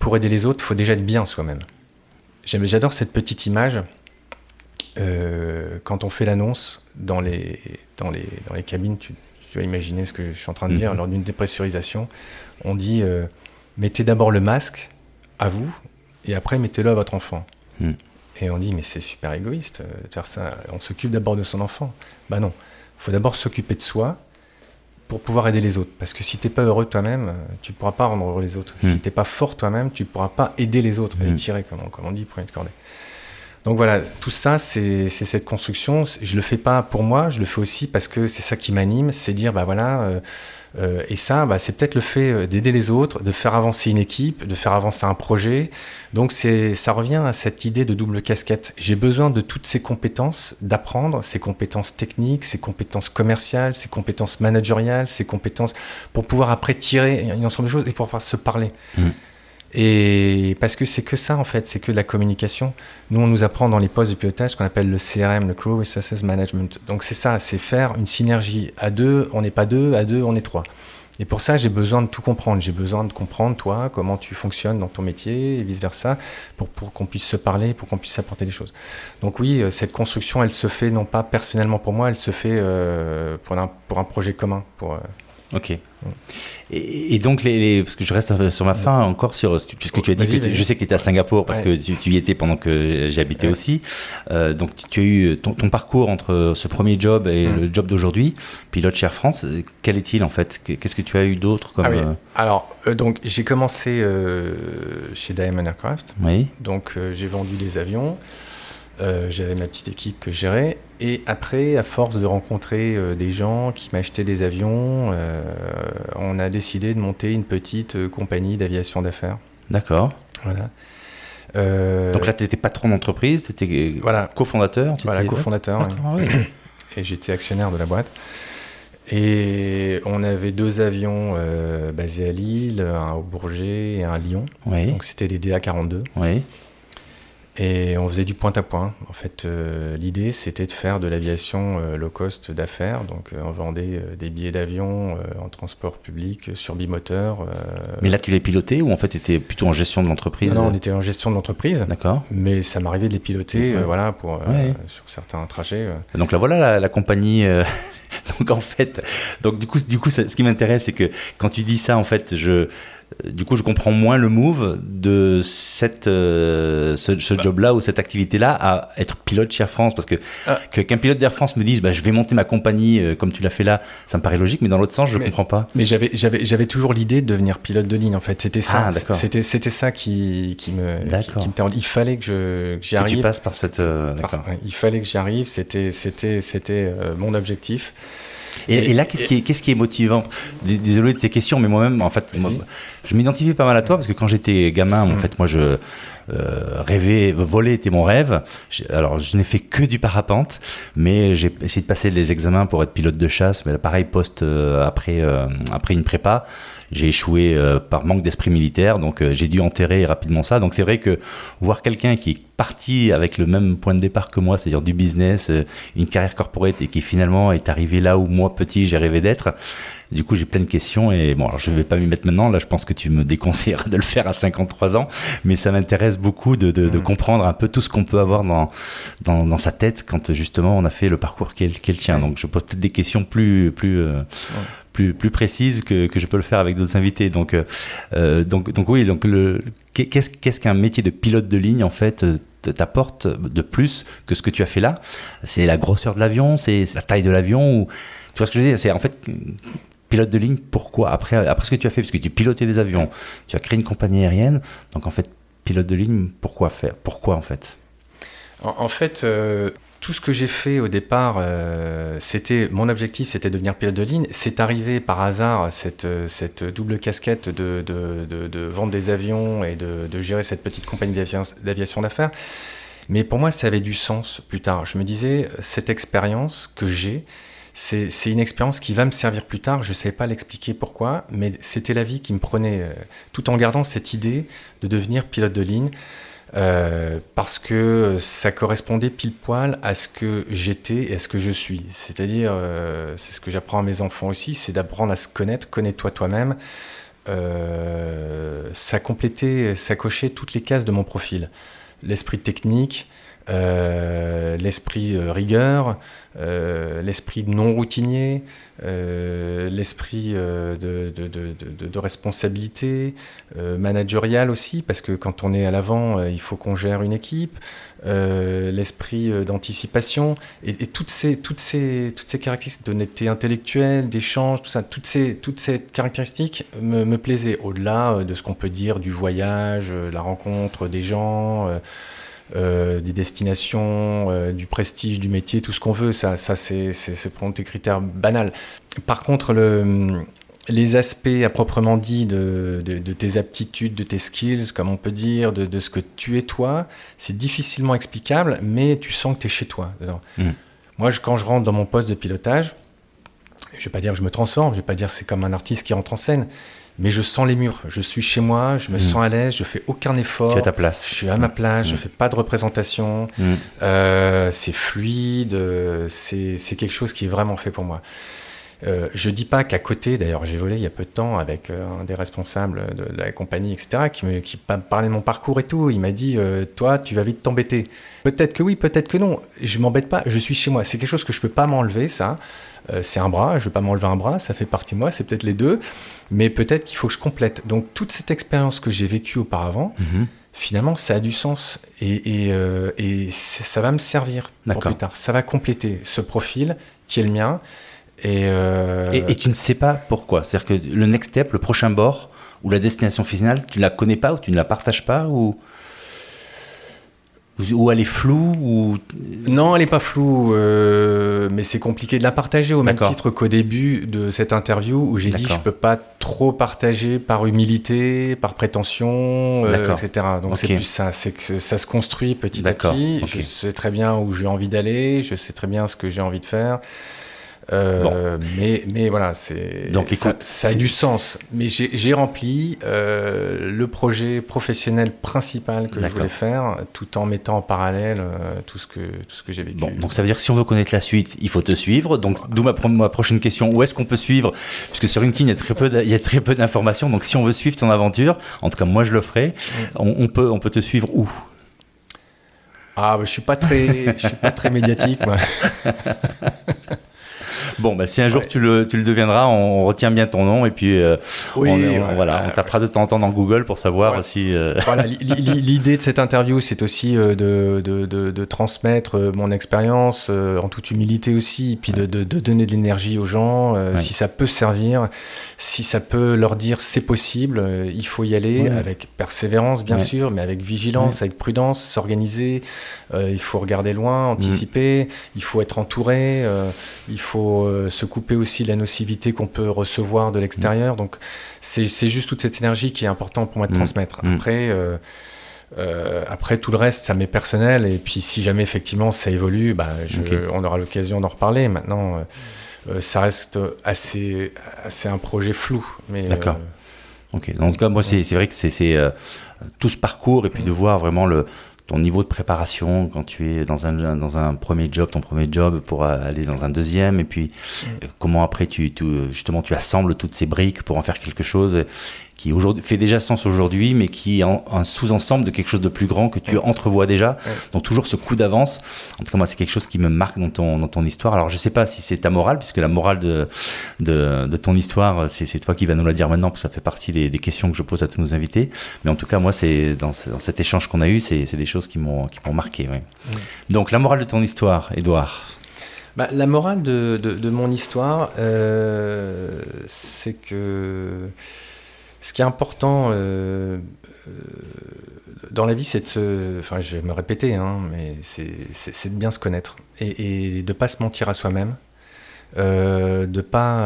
pour aider les autres, il faut déjà être bien soi-même. J'adore cette petite image. Euh, quand on fait l'annonce dans les, dans, les, dans les cabines, tu, vas imaginer ce que je suis en train de dire, mhm. lors d'une dépressurisation, on dit euh, mettez d'abord le masque à vous et après mettez-le à votre enfant. Mhm. Et on dit mais c'est super égoïste euh, de faire ça. On s'occupe d'abord de son enfant. Bah non, il faut d'abord s'occuper de soi pour pouvoir aider les autres. Parce que si tu n'es pas heureux toi-même, tu ne pourras pas rendre heureux les autres. Si hmm. tu n'es pas fort toi-même, tu ne pourras pas aider les autres et les hmm. tirer, comme on, comme on dit, pour être cordé. Donc voilà, tout ça, c'est cette construction. Je ne le fais pas pour moi, je le fais aussi parce que c'est ça qui m'anime, c'est dire, bah voilà, euh, euh, et ça, bah, c'est peut-être le fait euh, d'aider les autres, de faire avancer une équipe, de faire avancer un projet. Donc ça revient à cette idée de double casquette. J'ai besoin de toutes ces compétences, d'apprendre ces compétences techniques, ces compétences commerciales, ces compétences managériales, ces compétences pour pouvoir après tirer un ensemble de choses et pouvoir se parler. Mmh. Et parce que c'est que ça en fait, c'est que la communication. Nous, on nous apprend dans les postes de pilotage ce qu'on appelle le CRM, le Crew Resources Management. Donc c'est ça, c'est faire une synergie. À deux, on n'est pas deux, à deux, on est trois. Et pour ça, j'ai besoin de tout comprendre. J'ai besoin de comprendre, toi, comment tu fonctionnes dans ton métier et vice-versa, pour, pour qu'on puisse se parler, pour qu'on puisse apporter des choses. Donc oui, euh, cette construction, elle se fait non pas personnellement pour moi, elle se fait euh, pour, un, pour un projet commun. Euh, Ok. Et, donc, les, parce que je reste sur ma fin encore sur, puisque tu as dit que je sais que tu étais à Singapour parce que tu, y étais pendant que j'ai habité aussi. Euh, donc, tu as eu ton, parcours entre ce premier job et mm. le job d'aujourd'hui, pilote chez Air France. Quel est-il en fait? Qu'est-ce que tu as eu d'autre comme ah euh, Alors, euh, donc j'ai commencé chez Diamond Aircraft. Oui. Donc, j'ai vendu des avions. Euh, j'avais ma petite équipe que je gérais. Et après, à force de rencontrer euh, des gens qui m'achetaient des avions, euh, on a décidé de monter une petite compagnie d'aviation d'affaires. D'accord. Voilà. Donc là, tu étais patron d'entreprise, tu étais voilà. cofondateur Voilà, cofondateur. Oui. Et j'étais actionnaire de la boîte. Et on avait deux avions basés à Lille, un au Bourget et un à Lyon. Oui. Donc c'était les DA42. Oui. Et on faisait du point à point. En fait, euh, l'idée, c'était de faire de l'aviation euh, low cost d'affaires. Donc, euh, on vendait des billets d'avion en transport public sur bimoteur. Mais là, tu l'as piloté ou en fait, tu étais plutôt en gestion de l'entreprise? Non, on était en gestion de l'entreprise. D'accord. Mais ça m'arrivait de les piloter voilà, pour, sur certains trajets. Donc là, voilà la, compagnie Donc en fait, donc du coup, du coup, ce qui m'intéresse, c'est que quand tu dis ça, en fait, je, du coup, je comprends moins le move de cette, euh, ce, bah. job-là ou cette activité-là à être pilote chez Air France. Parce que ah. qu'un pilote d'Air France me dise bah, je vais monter ma compagnie euh, comme tu l'as fait là, ça me paraît logique, mais dans l'autre sens, je ne comprends pas. Mais j'avais, toujours l'idée de devenir pilote de ligne, en fait. C'était ça. Ah, c'était, ça qui, qui me, qui, me Il fallait que, j'y arrive. Que tu passes par cette. Euh, il fallait que j'y arrive. C'était mon objectif. Et, là, qu'est-ce qui, est, qu'est-ce qui est motivant Désolé de ces questions, mais moi-même, en fait, je m'identifie pas mal à toi parce que quand j'étais gamin, en mm. fait, moi, je euh, rêvais, voler était mon rêve. Alors, je n'ai fait que du parapente, mais j'ai essayé de passer les examens pour être pilote de chasse. Mais pareil, poste euh, après, euh, après une prépa. J'ai échoué euh, par manque d'esprit militaire, donc euh, j'ai dû enterrer rapidement ça. Donc c'est vrai que voir quelqu'un qui est parti avec le même point de départ que moi, c'est-à-dire du business, euh, une carrière corporate, et qui finalement est arrivé là où moi petit j'ai rêvé d'être, du coup, j'ai plein de questions et bon, alors je ne vais pas m'y mettre maintenant. Là, je pense que tu me déconseilleras de le faire à 53 ans, mais ça m'intéresse beaucoup de, de, comprendre un peu tout ce qu'on peut avoir dans, dans, dans, sa tête quand justement on a fait le parcours qu'elle tient. Donc, je pose peut-être des questions plus, plus, plus, plus précise que, que, je peux le faire avec d'autres invités. Donc, euh, euh, donc, donc oui, donc qu'est-ce, qu'un métier de pilote de ligne en fait euh, t'apporte de plus que ce que tu as fait là? C'est la grosseur de l'avion, c'est la taille de l'avion ou tu vois ce que je veux dire? C'est en fait pilote de ligne. Pourquoi? Après après ce que tu as fait, parce que tu pilotais des avions, tu as créé une compagnie aérienne, donc en fait pilote de ligne, pourquoi faire? Pourquoi en fait? En, fait, tout ce que j'ai fait au départ, euh, c'était mon objectif, c'était devenir pilote de ligne. C'est arrivé par hasard cette, cette double casquette de, de, de, vendre des avions et de, gérer cette petite compagnie d'aviation d'affaires. Mais pour moi, ça avait du sens plus tard. Je me disais, cette expérience que j'ai, c'est une expérience qui va me servir plus tard. Je ne sais pas l'expliquer pourquoi, mais c'était la vie qui me prenait, euh, tout en gardant cette idée de devenir pilote de ligne. Euh, parce que ça correspondait pile poil à ce que j'étais et à ce que je suis. C'est-à-dire, euh, c'est ce que j'apprends à mes enfants aussi, c'est d'apprendre à se connaître, connais-toi toi-même. Euh, ça complétait, ça cochait toutes les cases de mon profil. L'esprit technique, l'esprit rigueur, l'esprit non routinier, euh, l'esprit euh, de, de, de, responsabilité, euh, managériale aussi, parce que quand on est à l'avant, il faut qu'on gère une équipe, l'esprit d'anticipation, et, toutes, ces, toutes, ces, toutes ces caractéristiques d'honnêteté intellectuelle, d'échange, tout ça, toutes ces, toutes ces caractéristiques me, me plaisaient, au-delà de ce qu'on peut dire du voyage, la rencontre des gens. Euh, des destinations, euh, du prestige du métier, tout ce qu'on veut, ça, ça c'est ce prendre des critères banals. Par contre, le, les aspects à proprement dit de, de, tes aptitudes, de tes skills, comme on peut dire, de, de ce que tu es toi, c'est difficilement explicable, mais tu sens que tu es chez toi. Mmh. Moi, je, quand je rentre dans mon poste de pilotage, je ne vais pas dire que je me transforme, je ne vais pas dire que c'est comme un artiste qui rentre en scène, mais je sens les murs. Je suis chez moi, je me mm. sens à l'aise, je fais aucun effort. Tu es à ta place. Je suis à ma place, je mm. fais pas de représentation. Mm. Euh, c'est fluide, c'est quelque chose qui est vraiment fait pour moi. Euh, je dis pas qu'à côté, d'ailleurs j'ai volé il y a peu de temps avec euh, un des responsables de, la compagnie, etc., qui me qui parlait de mon parcours et tout. Il m'a dit, euh, toi, tu vas vite t'embêter. Peut-être que oui, peut-être que non. Je m'embête pas, je suis chez moi. C'est quelque chose que je peux pas m'enlever, ça. Euh, c'est un bras, je ne vais pas m'enlever un bras, ça fait partie de moi, c'est peut-être les deux, mais peut-être qu'il faut que je complète. Donc toute cette expérience que j'ai vécue auparavant, mhm. finalement, ça a du sens et, euh, ça va me servir pour plus tard. Ça va compléter ce profil qui est le mien. Euh, et, et, tu ne sais pas pourquoi. C'est-à-dire que le next step, le prochain bord ou la destination finale, tu ne la connais pas ou tu ne la partages pas ou ou elle est floue ou... Non, elle n'est pas floue, euh, mais c'est compliqué de la partager au même titre qu'au début de cette interview où j'ai dit je peux pas trop partager par humilité, par prétention, euh, etc. Donc c'est plus ça, c'est que ça se construit petit à petit. Je sais très bien où j'ai envie d'aller, je sais très bien ce que j'ai envie de faire. Euh, mais, mais voilà, c'est donc ça, ça, a du sens. Mais j'ai rempli euh, le projet professionnel principal que je voulais faire, tout en mettant en parallèle euh, tout ce que tout ce que j'ai vécu. Bon, donc ça veut dire que si on veut connaître la suite, il faut te suivre. Donc d'où ma, ma, prochaine question où est-ce qu'on peut suivre? Puisque sur LinkedIn, il y a très peu il y a très peu d'informations. Donc si on veut suivre ton aventure, en tout cas moi je le ferai. On, on, peut on peut te suivre où? Ah, bah, je suis pas très, je suis pas très médiatique, moi. Bon, bah, si un jour tu, le, tu le deviendras, on, retient bien ton nom et puis oui, on, voilà, on tapera de temps en temps dans Google pour savoir si. Voilà, l'idée de cette interview, c'est aussi de, de, de, de, transmettre mon expérience en toute humilité aussi, puis de, donner de l'énergie aux gens. Si ça peut servir, si ça peut leur dire c'est possible, il faut y aller avec persévérance bien sûr, mais avec vigilance, avec prudence, s'organiser. il faut regarder loin, anticiper. Il faut être entouré. il faut se couper aussi de la nocivité qu'on peut recevoir de l'extérieur. Donc c'est juste toute cette énergie qui est importante pour moi de mm. transmettre. Mm. Après, euh, euh, après tout le reste, ça m'est personnel. Et puis si jamais effectivement ça évolue, bah, on aura l'occasion d'en reparler. Maintenant, euh, ça reste assez, assez un projet flou. D'accord. Ok. En tout cas, moi, c'est vrai que c'est tout ce parcours et puis de voir vraiment le ton niveau de préparation quand tu es dans un, dans un premier job, ton premier job pour aller dans un deuxième, et puis mm. comment après tu, tu, justement tu assembles toutes ces briques pour en faire quelque chose qui aujourd'hui fait déjà sens aujourd'hui, mais qui est un sous-ensemble de quelque chose de plus grand que tu entrevois déjà. Donc toujours ce coup d'avance. En tout cas, moi, c'est quelque chose qui me marque dans ton, dans ton histoire. Alors, je sais pas si c'est ta morale, puisque la morale de, de, de ton histoire, c'est toi qui vas nous la dire maintenant, parce que ça fait partie des, des, questions que je pose à tous nos invités. Mais en tout cas, moi, c'est dans, dans, cet échange qu'on a eu, c'est des choses qui m'ont marqué. Donc, la morale de ton histoire, Edouard bah, la morale de, de, de mon histoire, euh, c'est que ce qui est important euh, euh, dans la vie, c'est de se. Enfin, je vais me répéter, hein, mais c'est de bien se connaître et, de ne pas se mentir à soi-même, euh, de pas.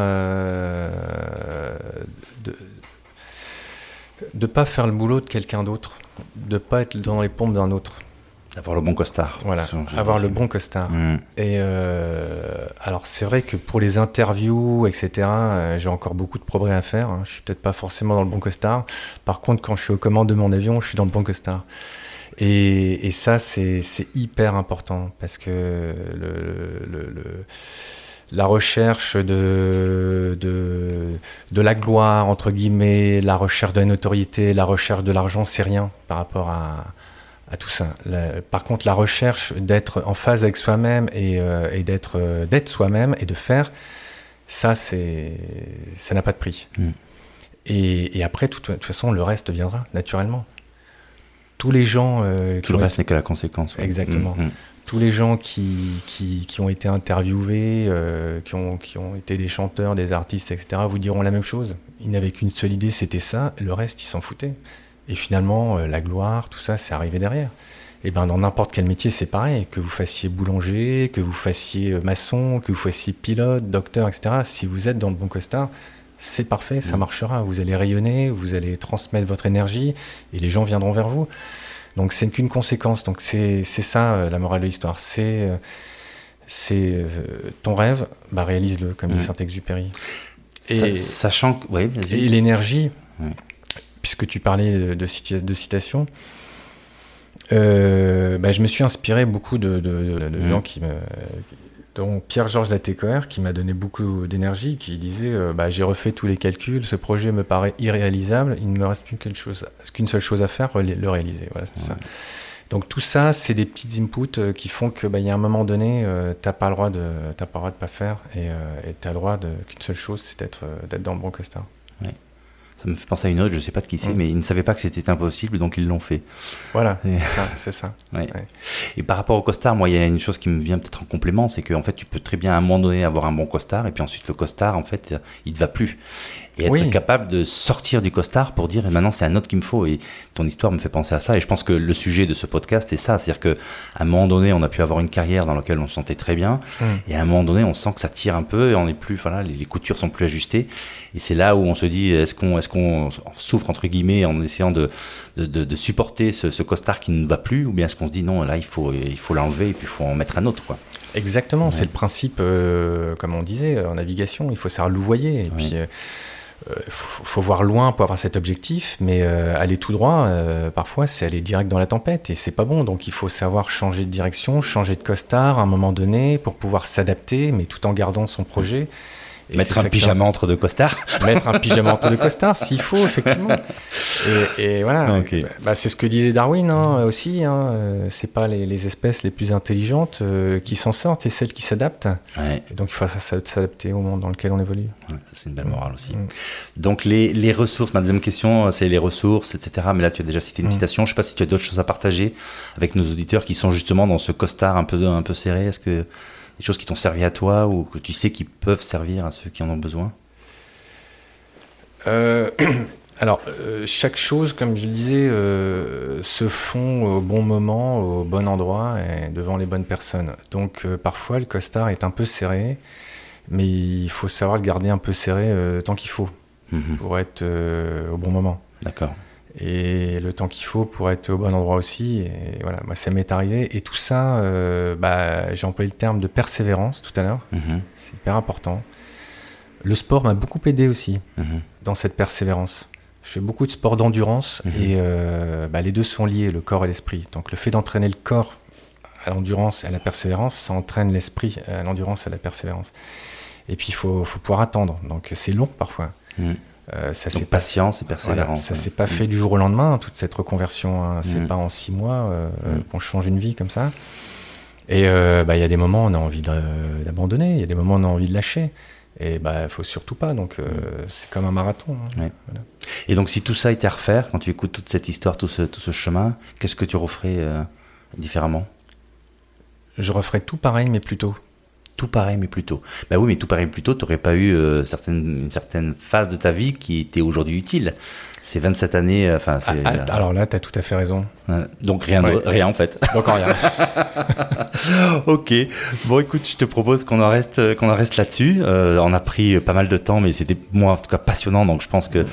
de, de pas faire le boulot de quelqu'un d'autre, de pas être dans les pompes d'un autre. Avoir le bon costard. Voilà, avoir le bon costard. Mm. Et euh, alors c'est vrai que pour les interviews, etc., euh, j'ai encore beaucoup de progrès à faire. Hein. Je suis peut-être pas forcément dans le bon costard. Par contre, quand je suis aux commandes de mon avion, je suis dans le bon costard. Et, et ça, c'est hyper important parce que le, le, le, la recherche de, de, de, la gloire, entre guillemets, la recherche de la notoriété, la recherche de l'argent, c'est rien par rapport à, à tout ça. par contre, la recherche d'être en phase avec soi-même et, euh, et d'être euh, d'être soi-même et de faire, ça, c'est ça n'a pas de prix. Mm. Et, et, après, de toute, façon, le reste viendra naturellement. Tous les gens. Euh, tout le reste n'est que la conséquence. Exactement. Mm, mm. Tous les gens qui, qui, qui ont été interviewés, qui, ont, qui ont été des chanteurs, des artistes, etc., vous diront la même chose. Ils n'avaient qu'une seule idée, c'était ça. Le reste, ils s'en foutaient. Et finalement, euh, la gloire, tout ça, c'est arrivé derrière. Et ben dans n'importe quel métier, c'est pareil. Que vous fassiez boulanger, que vous fassiez euh, maçon, que vous fassiez pilote, docteur, etc. Si vous êtes dans le bon costard, c'est parfait, ça mm. marchera. Vous allez rayonner, vous allez transmettre votre énergie et les gens viendront vers vous. Donc c'est qu'une conséquence. Donc c'est ça euh, la morale de l'histoire. C'est c'est ton rêve, bah réalise-le, comme dit mm. Saint-Exupéry. Et sachant que, oui, et l'énergie puisque tu parlais de, de, citations, euh, bah, je me suis inspiré beaucoup de, mmh. gens qui me. dont Pierre-Georges Latécoère, qui m'a donné beaucoup d'énergie, qui disait euh, bah, J'ai refait tous les calculs, ce projet me paraît irréalisable, il ne me reste plus qu'une seule chose à faire, le réaliser. Voilà, ça. Donc tout ça, c'est des petits inputs euh, qui font que, bah, y a un moment donné, tu n'as pas le droit de, pas droit de pas faire, et tu as le droit qu'une seule chose, c'est d'être, d'être dans le bon costard. Ça me fait penser à une autre, je ne sais pas de qui c'est, mais ils ne savaient pas que c'était impossible, donc ils l'ont fait. Voilà, c'est ça. Et par rapport au costard, moi, il y a une chose qui me vient peut-être en complément, c'est qu'en fait, tu peux très bien à un moment donné avoir un bon costard, et puis ensuite le costard, en fait, il ne te va plus et être capable de sortir du costard pour dire et maintenant c'est un autre qu'il me faut. Et ton histoire me fait penser à ça. Et je pense que le sujet de ce podcast est ça. C'est-à-dire que à un moment donné on a pu avoir une carrière dans laquelle on se sentait très bien. Mm. et à un moment donné on sent que ça tire un peu et on est plus voilà les, coutures sont plus ajustées. Et c'est là où on se dit est-ce qu'on est-ce qu'on souffre entre guillemets en essayant de de, de, supporter ce, ce, costard qui ne va plus? Ou bien est-ce qu'on se dit non là il faut il faut l'enlever et puis il faut en mettre un autre quoi. Exactement, c'est le principe, euh, comme on disait, en navigation, il faut savoir louvoyer. Et puis, euh, euh, faut, voir loin pour avoir cet objectif, mais euh, aller tout droit, euh, parfois, c'est aller direct dans la tempête et c'est pas bon. Donc il faut savoir changer de direction, changer de costard à un moment donné pour pouvoir s'adapter, mais tout en gardant son projet. Mettre un pyjama entre deux costards. Mettre un pyjama entre deux costards, s'il faut, effectivement. Et, voilà. Bah, c'est ce que disait Darwin hein, aussi. Hein. Euh, c'est pas les, espèces les plus intelligentes euh, qui s'en sortent, c'est celles qui s'adaptent. donc il faut s'adapter au monde dans lequel on évolue. c'est une belle morale aussi. Mm. Donc les, ressources, ma deuxième question, c'est les ressources, etc. Mais là, tu as déjà cité une mm. citation. Je sais pas si tu as d'autres choses à partager avec nos auditeurs qui sont justement dans ce costard un peu, un peu serré. Est-ce que des choses qui t'ont servi à toi ou que tu sais qui peuvent servir à ceux qui en ont besoin? Euh, Alors, euh, chaque chose, comme je le disais, euh, se font au bon moment, au bon endroit et devant les bonnes personnes. Donc, parfois, le costard est un peu serré, mais il faut savoir le garder un peu serré tant qu'il faut mhm. pour être au bon moment. D'accord et le temps qu'il faut pour être au bon endroit aussi. Et voilà, moi, ça m'est arrivé. Et tout ça, euh, bah, j'ai employé le terme de persévérance tout à l'heure. Mhm. C'est hyper important. Le sport m'a beaucoup aidé aussi mhm. dans cette persévérance. Je fais beaucoup de sport d'endurance mhm. et euh, bah, les deux sont liés, le corps et l'esprit. Donc le fait d'entraîner le corps à l'endurance et à la persévérance, ça entraîne l'esprit à l'endurance et à la persévérance. Et puis il faut, faut, pouvoir attendre. Donc c'est long parfois. Euh, ça c'est patience et persévérance. ça s'est pas fait du jour au lendemain, toute cette reconversion. Hein. C'est mm. pas en six mois euh, mm. qu'on change une vie comme ça. Et euh, bah, il y a des moments où on a envie d'abandonner, il y a des moments où on a envie de lâcher. Et bah, il faut surtout pas. Donc, mm. c'est comme un marathon. Hein. Et donc, si tout ça était à refaire, quand tu écoutes toute cette histoire, tout ce, tout ce chemin, qu'est-ce que tu referais différemment? Je referais tout pareil, mais plus tôt tout pareil mais plus tôt. Bah oui, mais tout pareil plus tôt, tu n'aurais pas eu euh, certaines, une certaine phase de ta vie qui était aujourd'hui utile. C'est 27 années. Euh, enfin, ah, ah, alors là, tu as tout à fait raison. donc rien, rien en fait. Donc rien. ok. Bon, écoute, je te propose qu'on en reste, qu'on en reste là-dessus. Euh, on a pris pas mal de temps, mais c'était moi en tout cas passionnant. Donc je pense que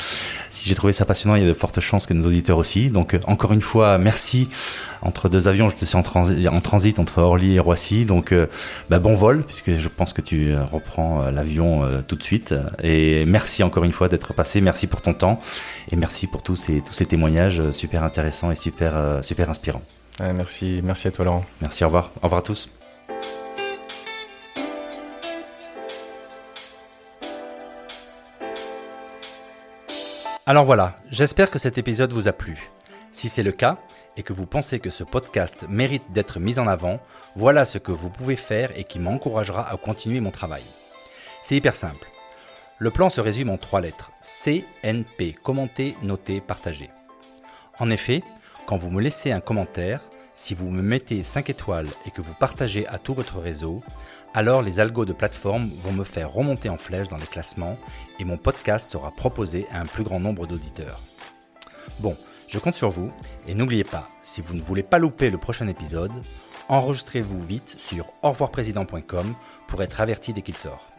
si j'ai trouvé ça passionnant, il y a de fortes chances que nos auditeurs aussi. Donc encore une fois, merci entre deux avions. Je te suis en, transit, entre Orly et Roissy. Donc, euh, bah, bon vol, puisque je pense que tu euh, reprends euh, l'avion tout de suite. Et merci encore une fois d'être passé. Merci pour ton temps. Et merci pour tous ces, tous ces témoignages super intéressants et super, super inspirants. merci, merci à toi, Laurent. Merci, au revoir. Au revoir à tous. Alors voilà, j'espère que cet épisode vous a plu. Si c'est le cas, et que vous pensez que ce podcast mérite d'être mis en avant, voilà ce que vous pouvez faire et qui m'encouragera à continuer mon travail. C'est hyper simple. Le plan se résume en trois lettres. CNP, commenter, noter, partager. En effet, quand vous me laissez un commentaire, si vous me mettez 5 étoiles et que vous partagez à tout votre réseau, alors les algos de plateforme vont me faire remonter en flèche dans les classements et mon podcast sera proposé à un plus grand nombre d'auditeurs. Bon, je compte sur vous et n'oubliez pas, si vous ne voulez pas louper le prochain épisode, enregistrez-vous vite sur revoirprésident.com pour être averti dès qu'il sort.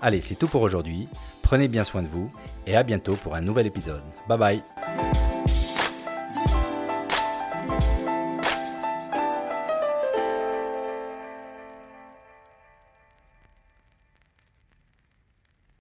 Allez, c'est tout pour aujourd'hui. Prenez bien soin de vous et à bientôt pour un nouvel épisode. Bye bye